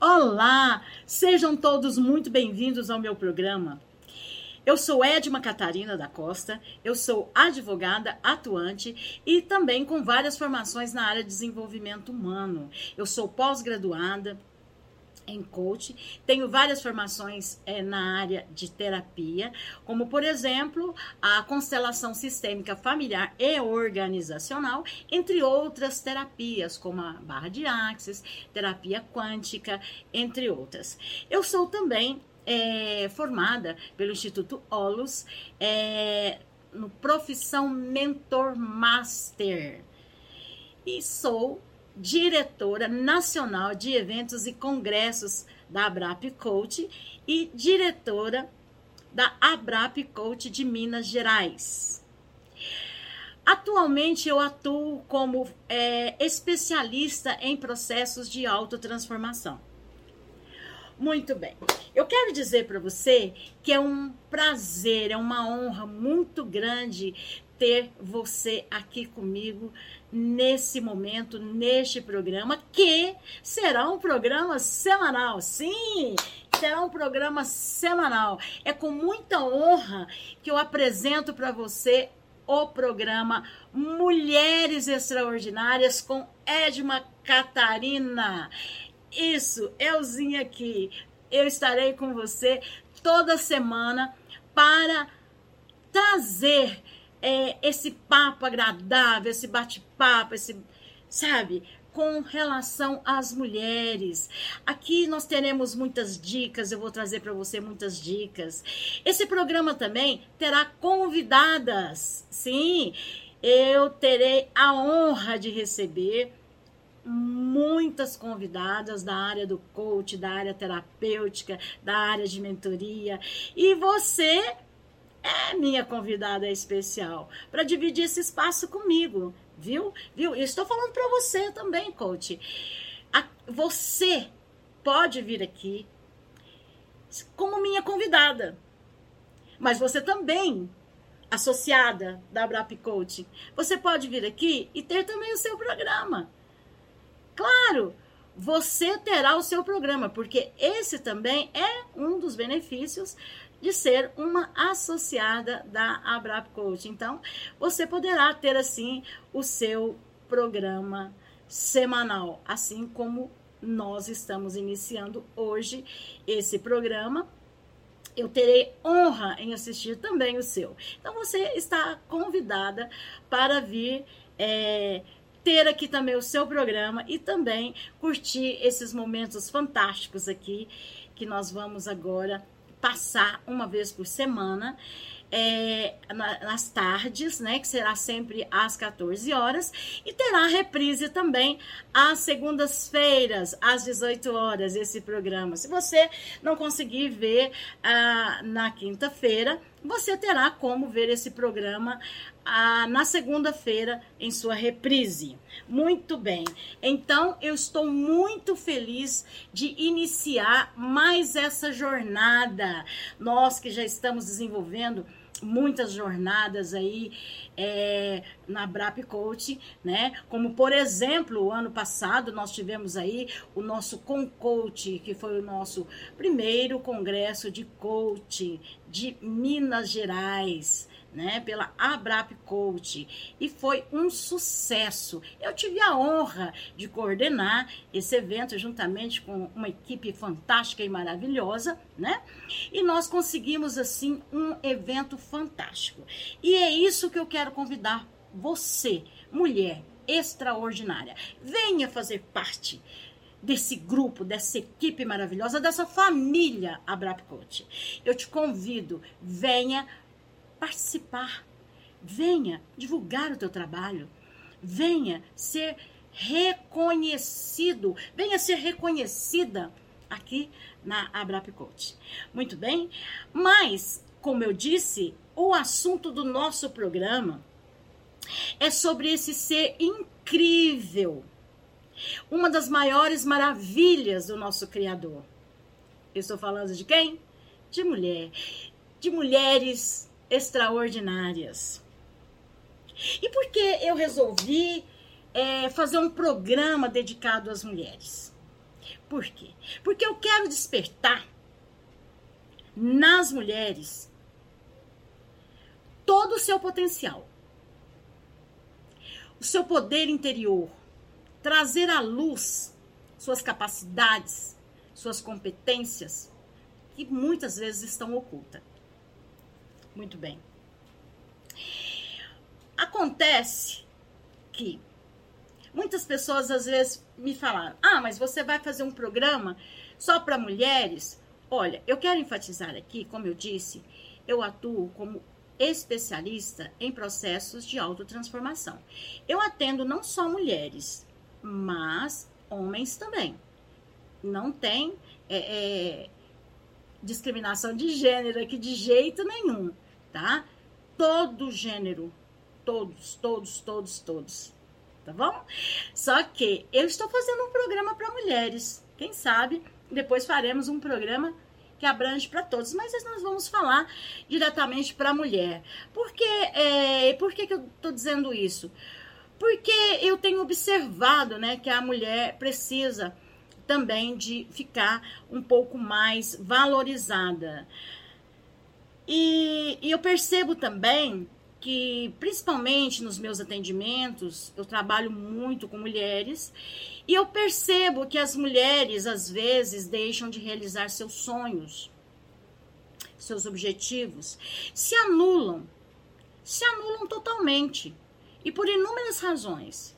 Olá, sejam todos muito bem-vindos ao meu programa. Eu sou Edma Catarina da Costa, eu sou advogada atuante e também com várias formações na área de desenvolvimento humano. Eu sou pós-graduada em coach, tenho várias formações é, na área de terapia, como por exemplo a constelação sistêmica familiar e organizacional, entre outras terapias, como a barra de axis, terapia quântica, entre outras. Eu sou também é, formada pelo Instituto Olus é, no Profissão Mentor Master e sou diretora nacional de eventos e congressos da Abrap Coach e diretora da Abrap Coach de Minas Gerais. Atualmente eu atuo como é, especialista em processos de autotransformação. Muito bem. Eu quero dizer para você que é um prazer, é uma honra muito grande ter você aqui comigo nesse momento, neste programa, que será um programa semanal. Sim, será um programa semanal. É com muita honra que eu apresento para você o programa Mulheres Extraordinárias com Edma Catarina. Isso, euzinha aqui. Eu estarei com você toda semana para trazer é, esse papo agradável, esse bate-papo, esse, sabe, com relação às mulheres. Aqui nós teremos muitas dicas, eu vou trazer para você muitas dicas. Esse programa também terá convidadas. Sim, eu terei a honra de receber muitas convidadas da área do coach, da área terapêutica, da área de mentoria. E você é minha convidada especial para dividir esse espaço comigo, viu? Viu? E estou falando para você também, coach. A, você pode vir aqui como minha convidada, mas você também associada da Abrap Coach, você pode vir aqui e ter também o seu programa. Claro, você terá o seu programa, porque esse também é um dos benefícios de ser uma associada da Abrap Coach. Então, você poderá ter assim o seu programa semanal, assim como nós estamos iniciando hoje esse programa. Eu terei honra em assistir também o seu. Então, você está convidada para vir. É, ter aqui também o seu programa e também curtir esses momentos fantásticos aqui que nós vamos agora passar uma vez por semana. É, nas tardes, né, que será sempre às 14 horas, e terá reprise também às segundas-feiras, às 18 horas, esse programa. Se você não conseguir ver ah, na quinta-feira, você terá como ver esse programa ah, na segunda-feira em sua reprise. Muito bem. Então, eu estou muito feliz de iniciar mais essa jornada. Nós que já estamos desenvolvendo muitas jornadas aí é, na Brap Coach, né? Como por exemplo, o ano passado nós tivemos aí o nosso Concoach, que foi o nosso primeiro congresso de coaching de Minas Gerais né, pela Abrap Coach e foi um sucesso. Eu tive a honra de coordenar esse evento juntamente com uma equipe fantástica e maravilhosa, né? E nós conseguimos assim um evento fantástico. E é isso que eu quero convidar você, mulher extraordinária. Venha fazer parte desse grupo, dessa equipe maravilhosa, dessa família Abrap Coach. Eu te convido, venha participar. Venha divulgar o teu trabalho. Venha ser reconhecido. Venha ser reconhecida aqui na Abrap Coach. Muito bem? Mas, como eu disse, o assunto do nosso programa é sobre esse ser incrível. Uma das maiores maravilhas do nosso Criador. Eu estou falando de quem? De mulher. De mulheres extraordinárias. E por que eu resolvi é, fazer um programa dedicado às mulheres? Por quê? Porque eu quero despertar nas mulheres todo o seu potencial, o seu poder interior, trazer à luz suas capacidades, suas competências, que muitas vezes estão ocultas. Muito bem. Acontece que muitas pessoas às vezes me falaram: ah, mas você vai fazer um programa só para mulheres? Olha, eu quero enfatizar aqui, como eu disse, eu atuo como especialista em processos de autotransformação. Eu atendo não só mulheres, mas homens também. Não tem é, é, discriminação de gênero aqui de jeito nenhum, tá? Todo gênero, todos, todos, todos, todos, tá bom? Só que eu estou fazendo um programa para mulheres. Quem sabe depois faremos um programa que abrange para todos, mas nós vamos falar diretamente para a mulher. Por, que, é, por que, que eu estou dizendo isso? Porque eu tenho observado né, que a mulher precisa também de ficar um pouco mais valorizada. E, e eu percebo também que, principalmente nos meus atendimentos, eu trabalho muito com mulheres e eu percebo que as mulheres, às vezes, deixam de realizar seus sonhos, seus objetivos, se anulam, se anulam totalmente. E por inúmeras razões.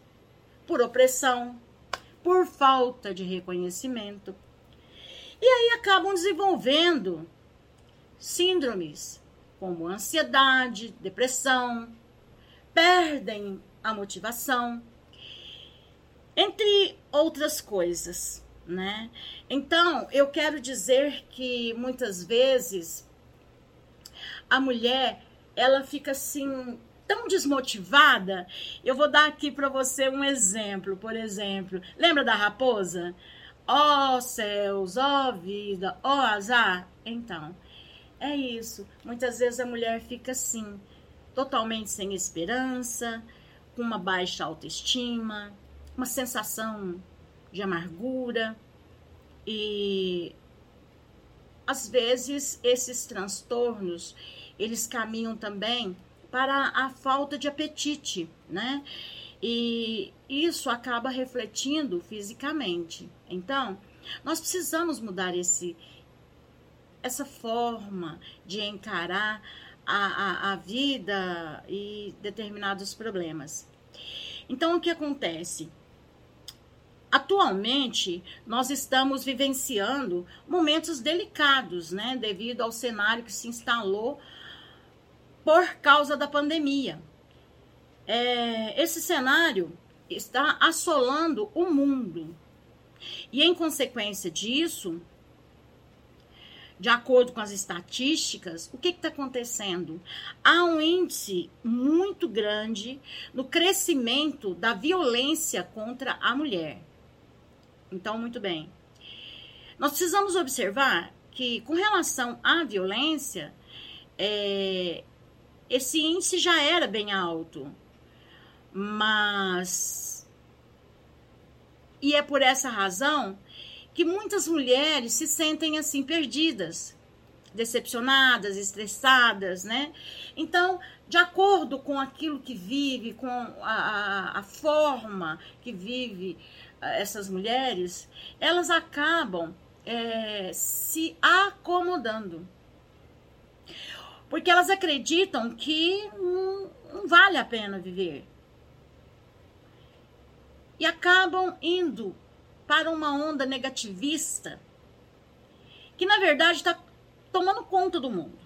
Por opressão, por falta de reconhecimento. E aí acabam desenvolvendo síndromes como ansiedade, depressão, perdem a motivação, entre outras coisas, né? Então, eu quero dizer que muitas vezes a mulher, ela fica assim tão desmotivada. Eu vou dar aqui para você um exemplo, por exemplo. Lembra da raposa? Ó oh, céus, ó oh, vida, ó oh, azar. Então, é isso. Muitas vezes a mulher fica assim, totalmente sem esperança, com uma baixa autoestima, uma sensação de amargura e às vezes esses transtornos eles caminham também para a falta de apetite, né? E isso acaba refletindo fisicamente. Então, nós precisamos mudar esse essa forma de encarar a, a, a vida e determinados problemas. Então, o que acontece? Atualmente, nós estamos vivenciando momentos delicados, né, devido ao cenário que se instalou por causa da pandemia. É, esse cenário está assolando o mundo. E em consequência disso, de acordo com as estatísticas, o que está acontecendo? Há um índice muito grande no crescimento da violência contra a mulher. Então, muito bem. Nós precisamos observar que, com relação à violência, é, esse índice já era bem alto. Mas. E é por essa razão que muitas mulheres se sentem assim perdidas, decepcionadas, estressadas, né? Então, de acordo com aquilo que vive, com a, a, forma que vive essas mulheres, elas acabam é, se acomodando. Porque elas acreditam que não, não vale a pena viver. E acabam indo para uma onda negativista que, na verdade, está tomando conta do mundo.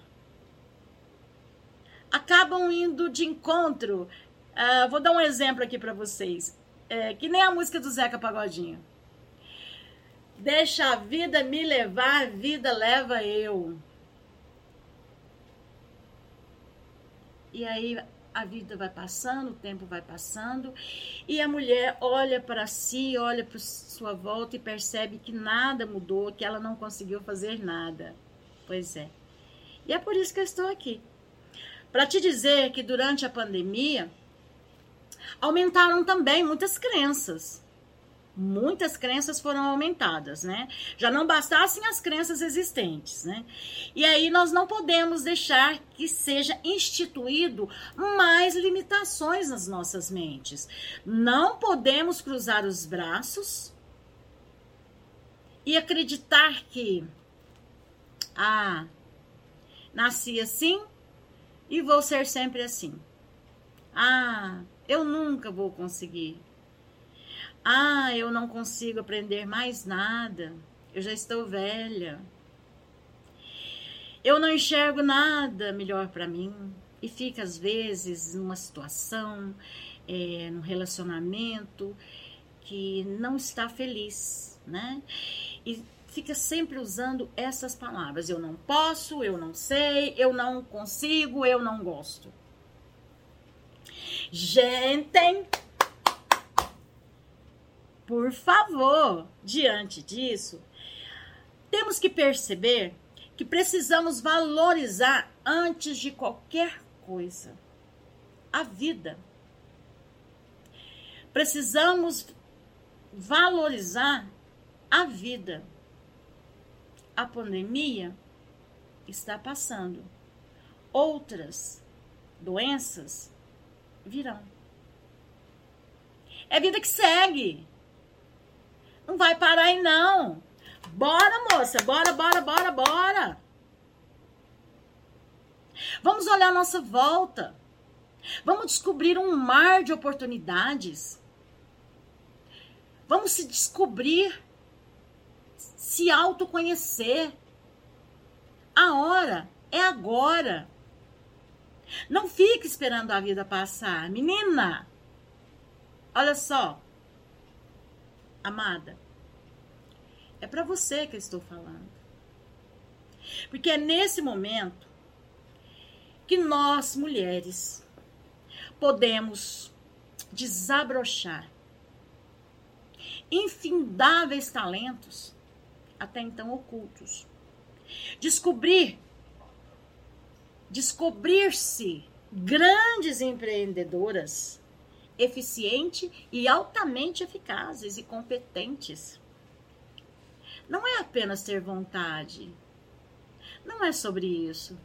Acabam indo de encontro. Uh, vou dar um exemplo aqui para vocês. É, que nem a música do Zeca Pagodinho. Deixa a vida me levar, a vida leva eu. E aí a vida vai passando, o tempo vai passando, e a mulher olha para si, olha para sua volta e percebe que nada mudou, que ela não conseguiu fazer nada. Pois é. E é por isso que eu estou aqui. Para te dizer que durante a pandemia, aumentaram também muitas crenças. Muitas crenças foram aumentadas, né? Já não bastassem as crenças existentes, né? E aí nós não podemos deixar que seja instituído mais limitações nas nossas mentes. Não podemos cruzar os braços e acreditar que ah, nasci assim e vou ser sempre assim. Ah, eu nunca vou conseguir. Ah, eu não consigo aprender mais nada. Eu já estou velha. Eu não enxergo nada melhor para mim. E fica, às vezes, numa situação, é, num relacionamento que não está feliz, né? E fica sempre usando essas palavras. Eu não posso, eu não sei, eu não consigo, eu não gosto. Gente, por favor, diante disso, temos que perceber que precisamos valorizar antes de qualquer coisa a vida. Precisamos valorizar a vida. A pandemia está passando. Outras doenças virão. É vida que segue. Não vai parar aí, não. Bora, moça. Bora, bora, bora, bora. Vamos olhar a nossa volta. Vamos descobrir um mar de oportunidades. Vamos se descobrir, se autoconhecer. A hora é agora. Não fique esperando a vida passar. Menina, olha só. Amada, é para você que eu estou falando. Porque é nesse momento que nós, mulheres, podemos desabrochar infindáveis talentos até então ocultos. Descobrir descobrir-se grandes empreendedoras eficientes e altamente eficazes e competentes. Não é apenas ter vontade. Não é sobre isso.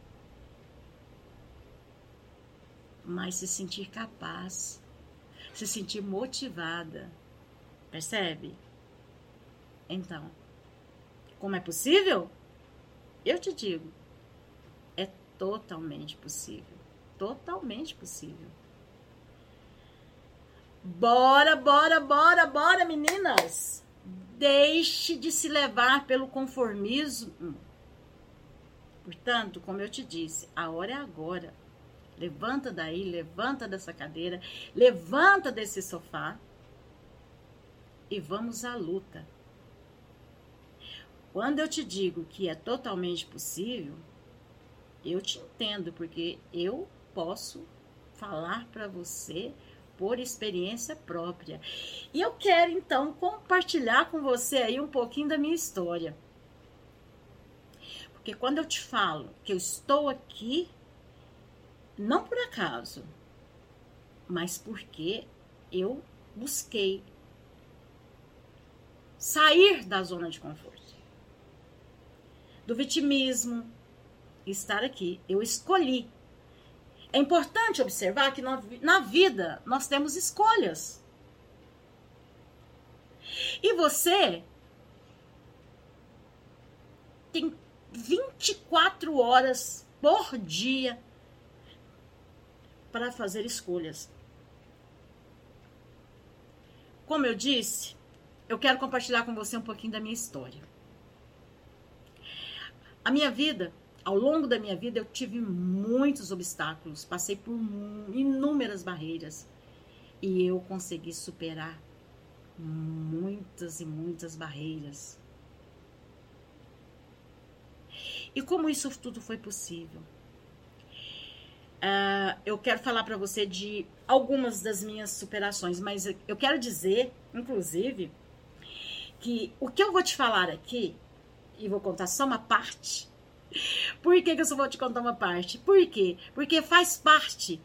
Mas se sentir capaz, se sentir motivada. Percebe? Então, como é possível? Eu te digo, é totalmente possível. Totalmente possível. Bora, bora, bora, bora, meninas! Deixe de se levar pelo conformismo. Portanto, como eu te disse, a hora é agora. Levanta daí, levanta dessa cadeira, levanta desse sofá e vamos à luta. Quando eu te digo que é totalmente possível, eu te entendo, porque eu posso falar para você por experiência própria. E eu quero então compartilhar com você aí um pouquinho da minha história. Porque quando eu te falo que eu estou aqui, não por acaso, mas porque eu busquei sair da zona de conforto, do vitimismo, estar aqui. Eu escolhi é importante observar que na vida nós temos escolhas. E você tem 24 horas por dia para fazer escolhas. Como eu disse, eu quero compartilhar com você um pouquinho da minha história. A minha vida ao longo da minha vida eu tive muitos obstáculos, passei por inúmeras barreiras e eu consegui superar muitas e muitas barreiras. E como isso tudo foi possível? Uh, eu quero falar para você de algumas das minhas superações, mas eu quero dizer, inclusive, que o que eu vou te falar aqui, e vou contar só uma parte, por que, que eu só vou te contar uma parte? Por quê? Porque faz parte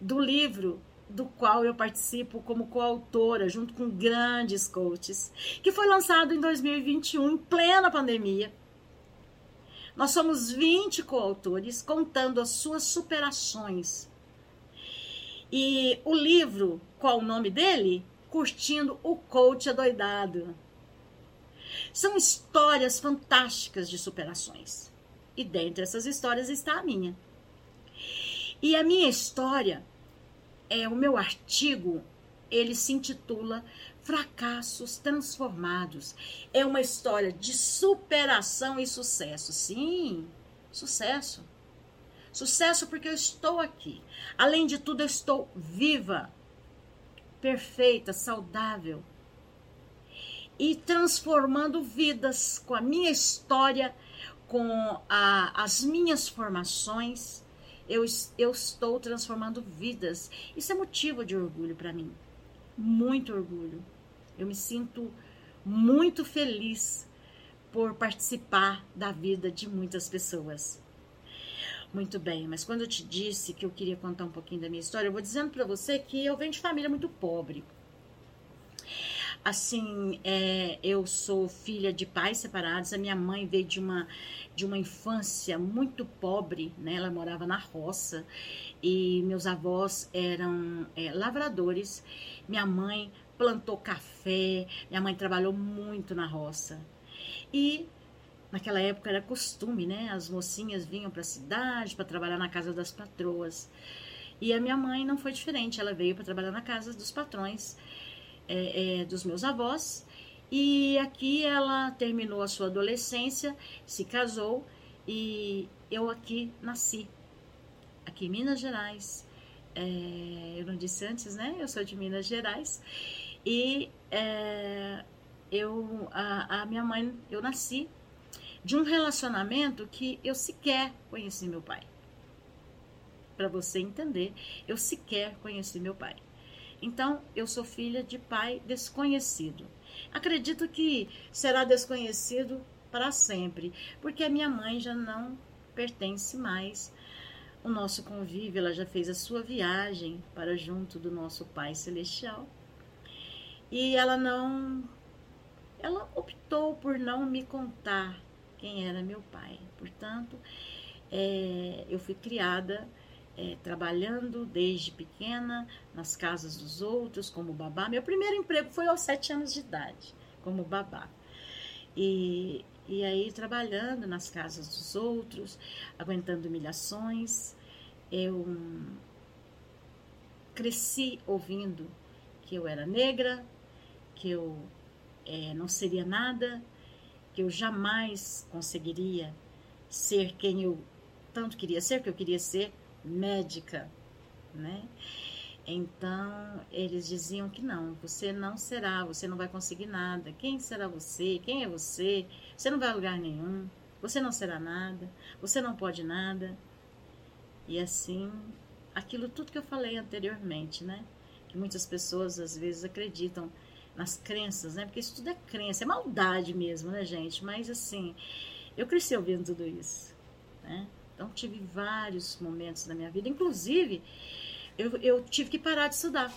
do livro do qual eu participo como coautora, junto com grandes coaches, que foi lançado em 2021, em plena pandemia. Nós somos 20 coautores contando as suas superações. E o livro, qual o nome dele? Curtindo o Coach Adoidado. São histórias fantásticas de superações. E dentre essas histórias está a minha. E a minha história é o meu artigo, ele se intitula Fracassos Transformados. É uma história de superação e sucesso. Sim, sucesso. Sucesso porque eu estou aqui. Além de tudo, eu estou viva, perfeita, saudável e transformando vidas com a minha história, com a, as minhas formações eu, eu estou transformando vidas. Isso é motivo de orgulho para mim. Muito orgulho. Eu me sinto muito feliz por participar da vida de muitas pessoas. Muito bem, mas quando eu te disse que eu queria contar um pouquinho da minha história, eu vou dizendo para você que eu venho de família muito pobre. Assim, é, eu sou filha de pais separados. A minha mãe veio de uma de uma infância muito pobre, né? Ela morava na roça e meus avós eram é, lavradores. Minha mãe plantou café. Minha mãe trabalhou muito na roça e Naquela época era costume, né? As mocinhas vinham para a cidade para trabalhar na casa das patroas. E a minha mãe não foi diferente, ela veio para trabalhar na casa dos patrões é, é, dos meus avós. E aqui ela terminou a sua adolescência, se casou e eu aqui nasci, aqui em Minas Gerais. É, eu não disse antes, né? Eu sou de Minas Gerais e é, eu, a, a minha mãe, eu nasci de um relacionamento que eu sequer conheci meu pai. Para você entender, eu sequer conheci meu pai. Então, eu sou filha de pai desconhecido. Acredito que será desconhecido para sempre, porque a minha mãe já não pertence mais o nosso convívio, ela já fez a sua viagem para junto do nosso Pai Celestial. E ela não ela optou por não me contar quem era meu pai. Portanto, é, eu fui criada é, trabalhando desde pequena nas casas dos outros como babá. Meu primeiro emprego foi aos sete anos de idade, como babá. E, e aí trabalhando nas casas dos outros, aguentando humilhações. Eu cresci ouvindo que eu era negra, que eu é, não seria nada, que eu jamais conseguiria ser quem eu tanto queria ser, que eu queria ser médica, né? Então, eles diziam que não, você não será, você não vai conseguir nada. Quem será você? Quem é você? Você não vai a lugar nenhum. Você não será nada. Você não pode nada. E assim, aquilo tudo que eu falei anteriormente, né? Que muitas pessoas às vezes acreditam nas crenças, né? Porque isso tudo é crença, é maldade mesmo, né, gente? Mas assim, eu cresci ouvindo tudo isso, né? Então, tive vários momentos na minha vida, inclusive, eu, eu tive que parar de estudar.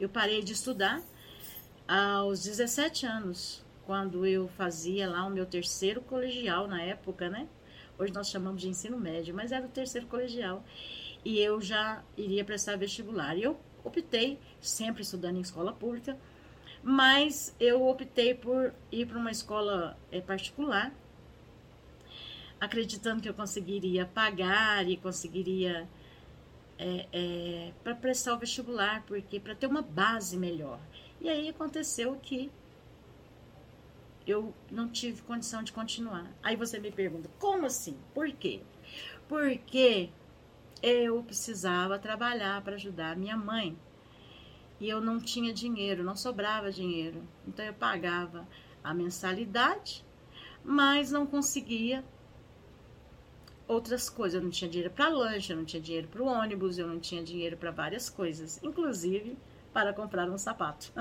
Eu parei de estudar aos 17 anos, quando eu fazia lá o meu terceiro colegial na época, né? Hoje nós chamamos de ensino médio, mas era o terceiro colegial. E eu já iria prestar vestibular. E eu optei, sempre estudando em escola pública, mas eu optei por ir para uma escola é, particular acreditando que eu conseguiria pagar e conseguiria é, é, para prestar o vestibular, porque para ter uma base melhor. E aí aconteceu que eu não tive condição de continuar. Aí você me pergunta, como assim? Por quê? Porque eu precisava trabalhar para ajudar minha mãe. E eu não tinha dinheiro, não sobrava dinheiro. Então eu pagava a mensalidade, mas não conseguia outras coisas. Eu não tinha dinheiro para lanche, eu não tinha dinheiro para o ônibus, eu não tinha dinheiro para várias coisas, inclusive para comprar um sapato.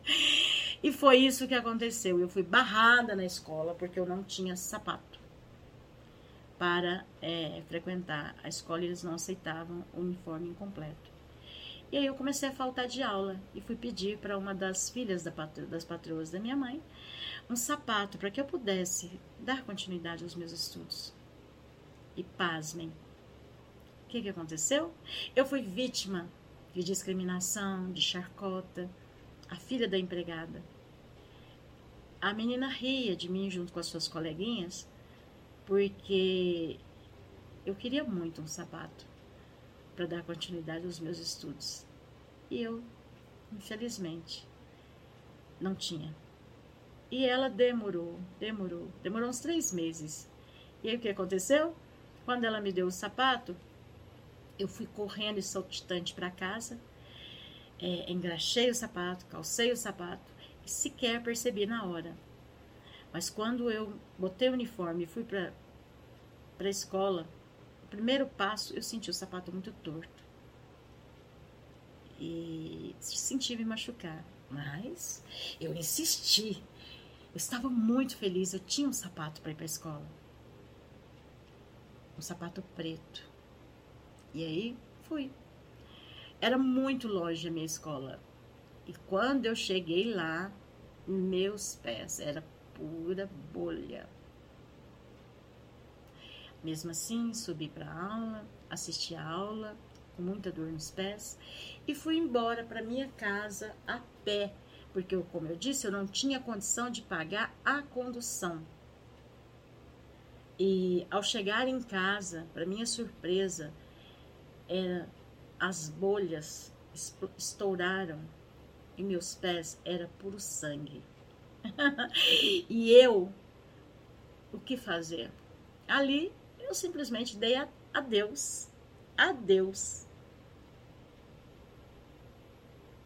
e foi isso que aconteceu. Eu fui barrada na escola porque eu não tinha sapato para é, frequentar a escola. Eles não aceitavam o uniforme incompleto. E aí eu comecei a faltar de aula e fui pedir para uma das filhas das patroas da minha mãe um sapato para que eu pudesse dar continuidade aos meus estudos. E pasmem, o que, que aconteceu? Eu fui vítima de discriminação, de charcota, a filha da empregada. A menina ria de mim junto com as suas coleguinhas, porque eu queria muito um sapato para dar continuidade aos meus estudos. E eu, infelizmente, não tinha. E ela demorou, demorou, demorou uns três meses. E aí o que aconteceu? Quando ela me deu o sapato, eu fui correndo e saltitante para casa, é, engraxei o sapato, calcei o sapato e sequer percebi na hora. Mas quando eu botei o uniforme e fui para a escola, o primeiro passo eu senti o sapato muito torto. E senti me machucar. Mas eu insisti. Eu estava muito feliz. Eu tinha um sapato para ir para a escola. Um sapato preto. E aí fui. Era muito longe a minha escola. E quando eu cheguei lá, meus pés era pura bolha. Mesmo assim, subi para aula, assisti a aula com muita dor nos pés e fui embora para minha casa a pé, porque como eu disse, eu não tinha condição de pagar a condução. E ao chegar em casa, para minha surpresa, era, as bolhas estouraram e meus pés era puro sangue. e eu, o que fazer? Ali eu simplesmente dei adeus, adeus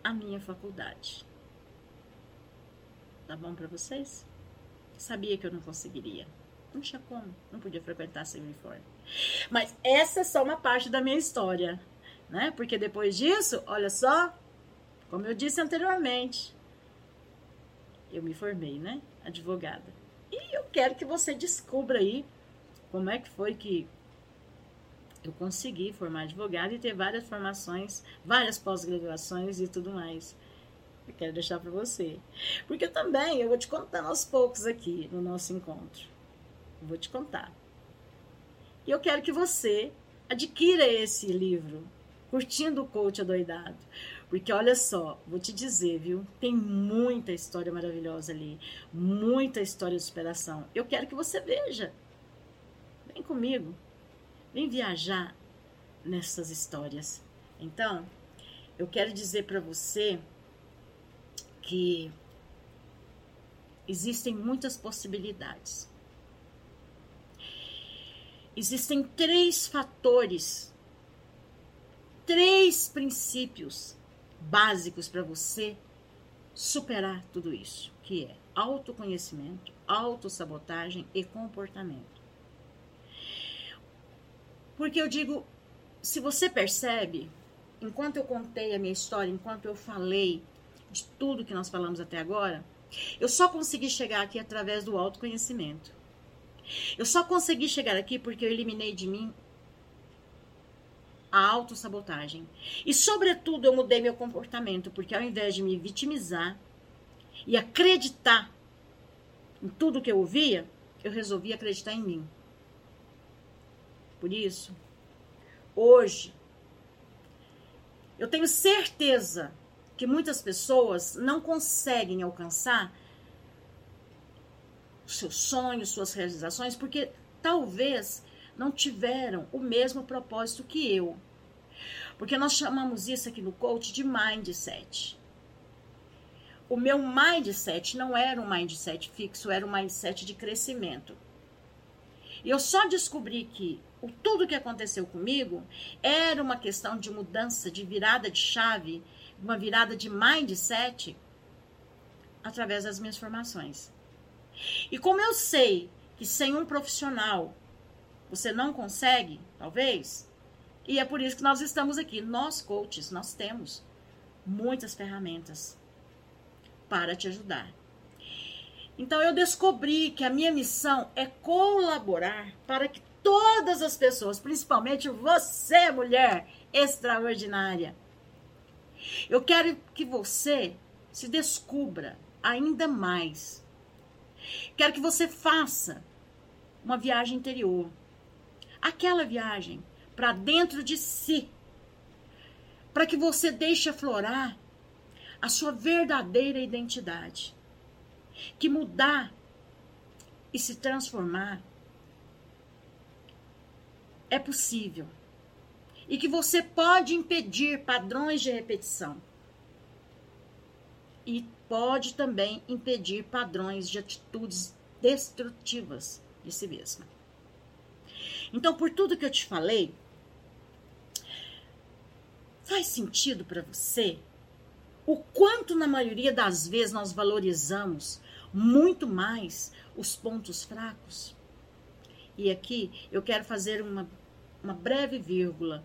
a minha faculdade. Tá bom para vocês? Sabia que eu não conseguiria. Não tinha como, não podia frequentar sem uniforme. Mas essa é só uma parte da minha história, né? Porque depois disso, olha só, como eu disse anteriormente, eu me formei, né? Advogada. E eu quero que você descubra aí como é que foi que eu consegui formar advogada e ter várias formações, várias pós-graduações e tudo mais. Eu quero deixar para você. Porque também eu vou te contar aos poucos aqui no nosso encontro. Vou te contar. E eu quero que você adquira esse livro, Curtindo o Coach Adoidado. Porque olha só, vou te dizer, viu? Tem muita história maravilhosa ali, muita história de superação. Eu quero que você veja. Vem comigo. Vem viajar nessas histórias. Então, eu quero dizer para você que existem muitas possibilidades. Existem três fatores, três princípios básicos para você superar tudo isso, que é autoconhecimento, autossabotagem e comportamento. Porque eu digo, se você percebe, enquanto eu contei a minha história, enquanto eu falei de tudo que nós falamos até agora, eu só consegui chegar aqui através do autoconhecimento. Eu só consegui chegar aqui porque eu eliminei de mim a autossabotagem. E, sobretudo, eu mudei meu comportamento, porque ao invés de me vitimizar e acreditar em tudo que eu ouvia, eu resolvi acreditar em mim. Por isso, hoje, eu tenho certeza que muitas pessoas não conseguem alcançar seus sonhos, suas realizações, porque talvez não tiveram o mesmo propósito que eu. Porque nós chamamos isso aqui no coach de mindset. O meu mindset não era um mindset fixo, era um mindset de crescimento. E eu só descobri que o, tudo que aconteceu comigo era uma questão de mudança, de virada de chave, uma virada de mindset através das minhas formações. E como eu sei que sem um profissional você não consegue, talvez. E é por isso que nós estamos aqui. Nós, coaches, nós temos muitas ferramentas para te ajudar. Então eu descobri que a minha missão é colaborar para que todas as pessoas, principalmente você, mulher extraordinária, Eu quero que você se descubra ainda mais. Quero que você faça uma viagem interior. Aquela viagem para dentro de si. Para que você deixe aflorar a sua verdadeira identidade. Que mudar e se transformar é possível. E que você pode impedir padrões de repetição. E pode também impedir padrões de atitudes destrutivas de si mesma. Então, por tudo que eu te falei, faz sentido para você o quanto, na maioria das vezes, nós valorizamos muito mais os pontos fracos? E aqui eu quero fazer uma, uma breve vírgula.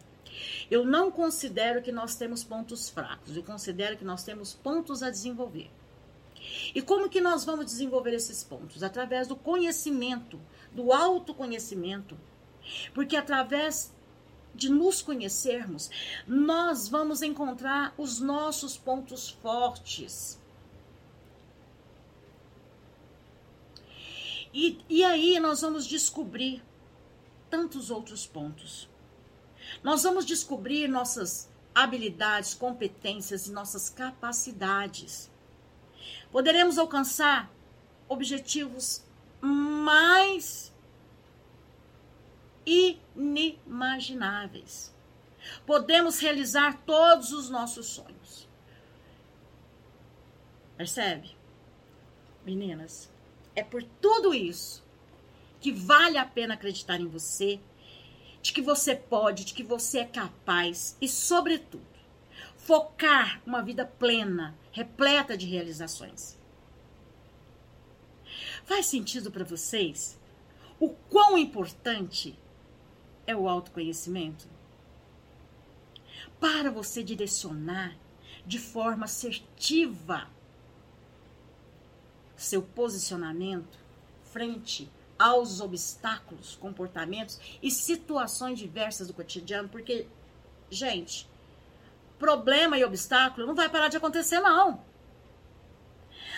Eu não considero que nós temos pontos fracos, eu considero que nós temos pontos a desenvolver. E como que nós vamos desenvolver esses pontos? Através do conhecimento, do autoconhecimento. Porque através de nos conhecermos, nós vamos encontrar os nossos pontos fortes. E, e aí nós vamos descobrir tantos outros pontos. Nós vamos descobrir nossas habilidades, competências e nossas capacidades. Poderemos alcançar objetivos mais inimagináveis. Podemos realizar todos os nossos sonhos. Percebe? Meninas, é por tudo isso que vale a pena acreditar em você, de que você pode, de que você é capaz e, sobretudo, focar uma vida plena, repleta de realizações. Faz sentido para vocês o quão importante é o autoconhecimento? Para você direcionar de forma assertiva seu posicionamento frente aos obstáculos, comportamentos e situações diversas do cotidiano, porque, gente, problema e obstáculo não vai parar de acontecer, não.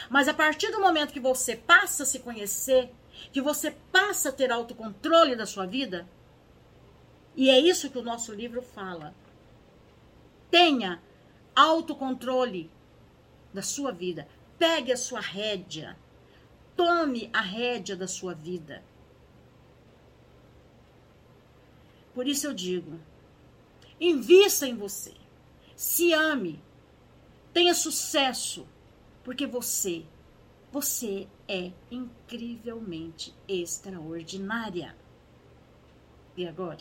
Mas a partir do momento que você passa a se conhecer, que você passa a ter autocontrole da sua vida, e é isso que o nosso livro fala. Tenha autocontrole da sua vida. Pegue a sua rédea. Tome a rédea da sua vida. Por isso eu digo: invista em você. Se ame. Tenha sucesso. Porque você, você é incrivelmente extraordinária. E agora?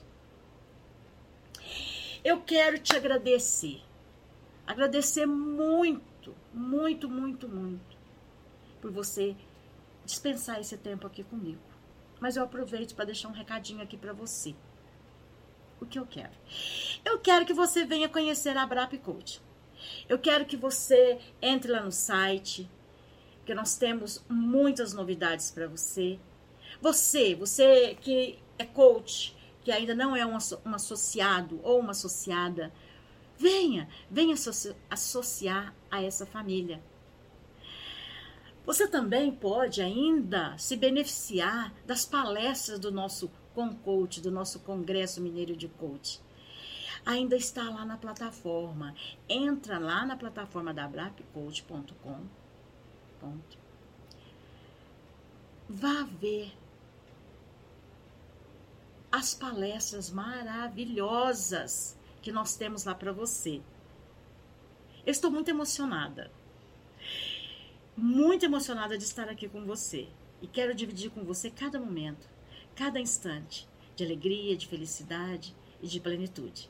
Eu quero te agradecer. Agradecer muito, muito, muito, muito por você dispensar esse tempo aqui comigo. Mas eu aproveito para deixar um recadinho aqui para você. O que eu quero? Eu quero que você venha conhecer a Brap Coach. Eu quero que você entre lá no site, que nós temos muitas novidades para você. Você, você que é coach, que ainda não é um, um associado ou uma associada, venha, venha associar a essa família. Você também pode ainda se beneficiar das palestras do nosso Concoach, do nosso Congresso Mineiro de Coach. Ainda está lá na plataforma. Entra lá na plataforma da brapcoach.com. Vá ver as palestras maravilhosas que nós temos lá para você. Estou muito emocionada. Muito emocionada de estar aqui com você. E quero dividir com você cada momento, cada instante de alegria, de felicidade e de plenitude.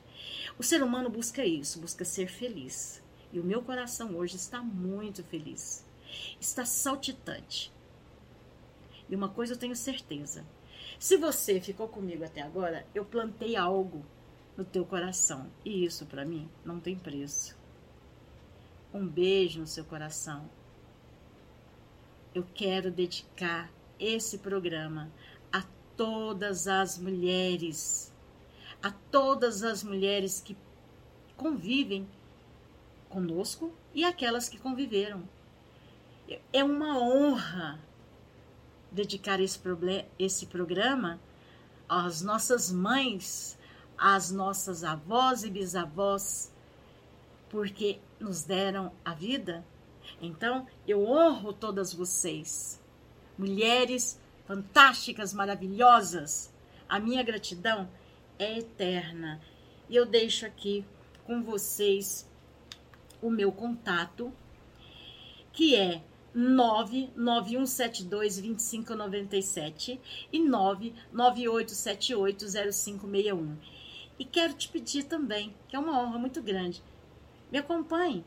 O ser humano busca isso, busca ser feliz. E o meu coração hoje está muito feliz. Está saltitante. E uma coisa eu tenho certeza: se você ficou comigo até agora, eu plantei algo no teu coração. E isso para mim não tem preço. Um beijo no seu coração. Eu quero dedicar esse programa a todas as mulheres, a todas as mulheres que convivem conosco e aquelas que conviveram. É uma honra dedicar esse, esse programa às nossas mães, às nossas avós e bisavós, porque nos deram a vida. Então, eu honro todas vocês, mulheres fantásticas, maravilhosas. A minha gratidão é eterna. E eu deixo aqui com vocês o meu contato, que é 991722597 e 998780561. E quero te pedir também, que é uma honra muito grande, me acompanhe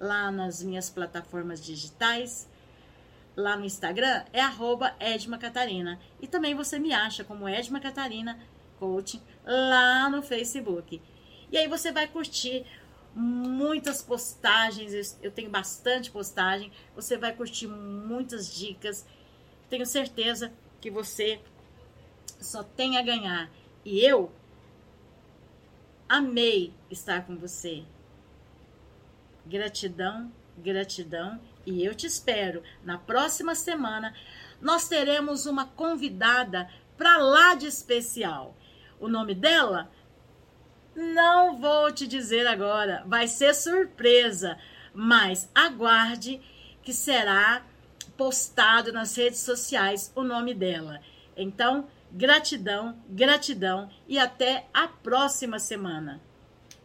lá nas minhas plataformas digitais, lá no Instagram é arroba Edma Catarina. E também você me acha como Edma Catarina Coaching lá no Facebook. E aí você vai curtir muitas postagens, eu tenho bastante postagem, você vai curtir muitas dicas. Tenho certeza que você só tem a ganhar. E eu amei estar com você. Gratidão, gratidão. E eu te espero na próxima semana. Nós teremos uma convidada para lá de especial. O nome dela não vou te dizer agora, vai ser surpresa, mas aguarde que será postado nas redes sociais o nome dela. Então, gratidão, gratidão e até a próxima semana.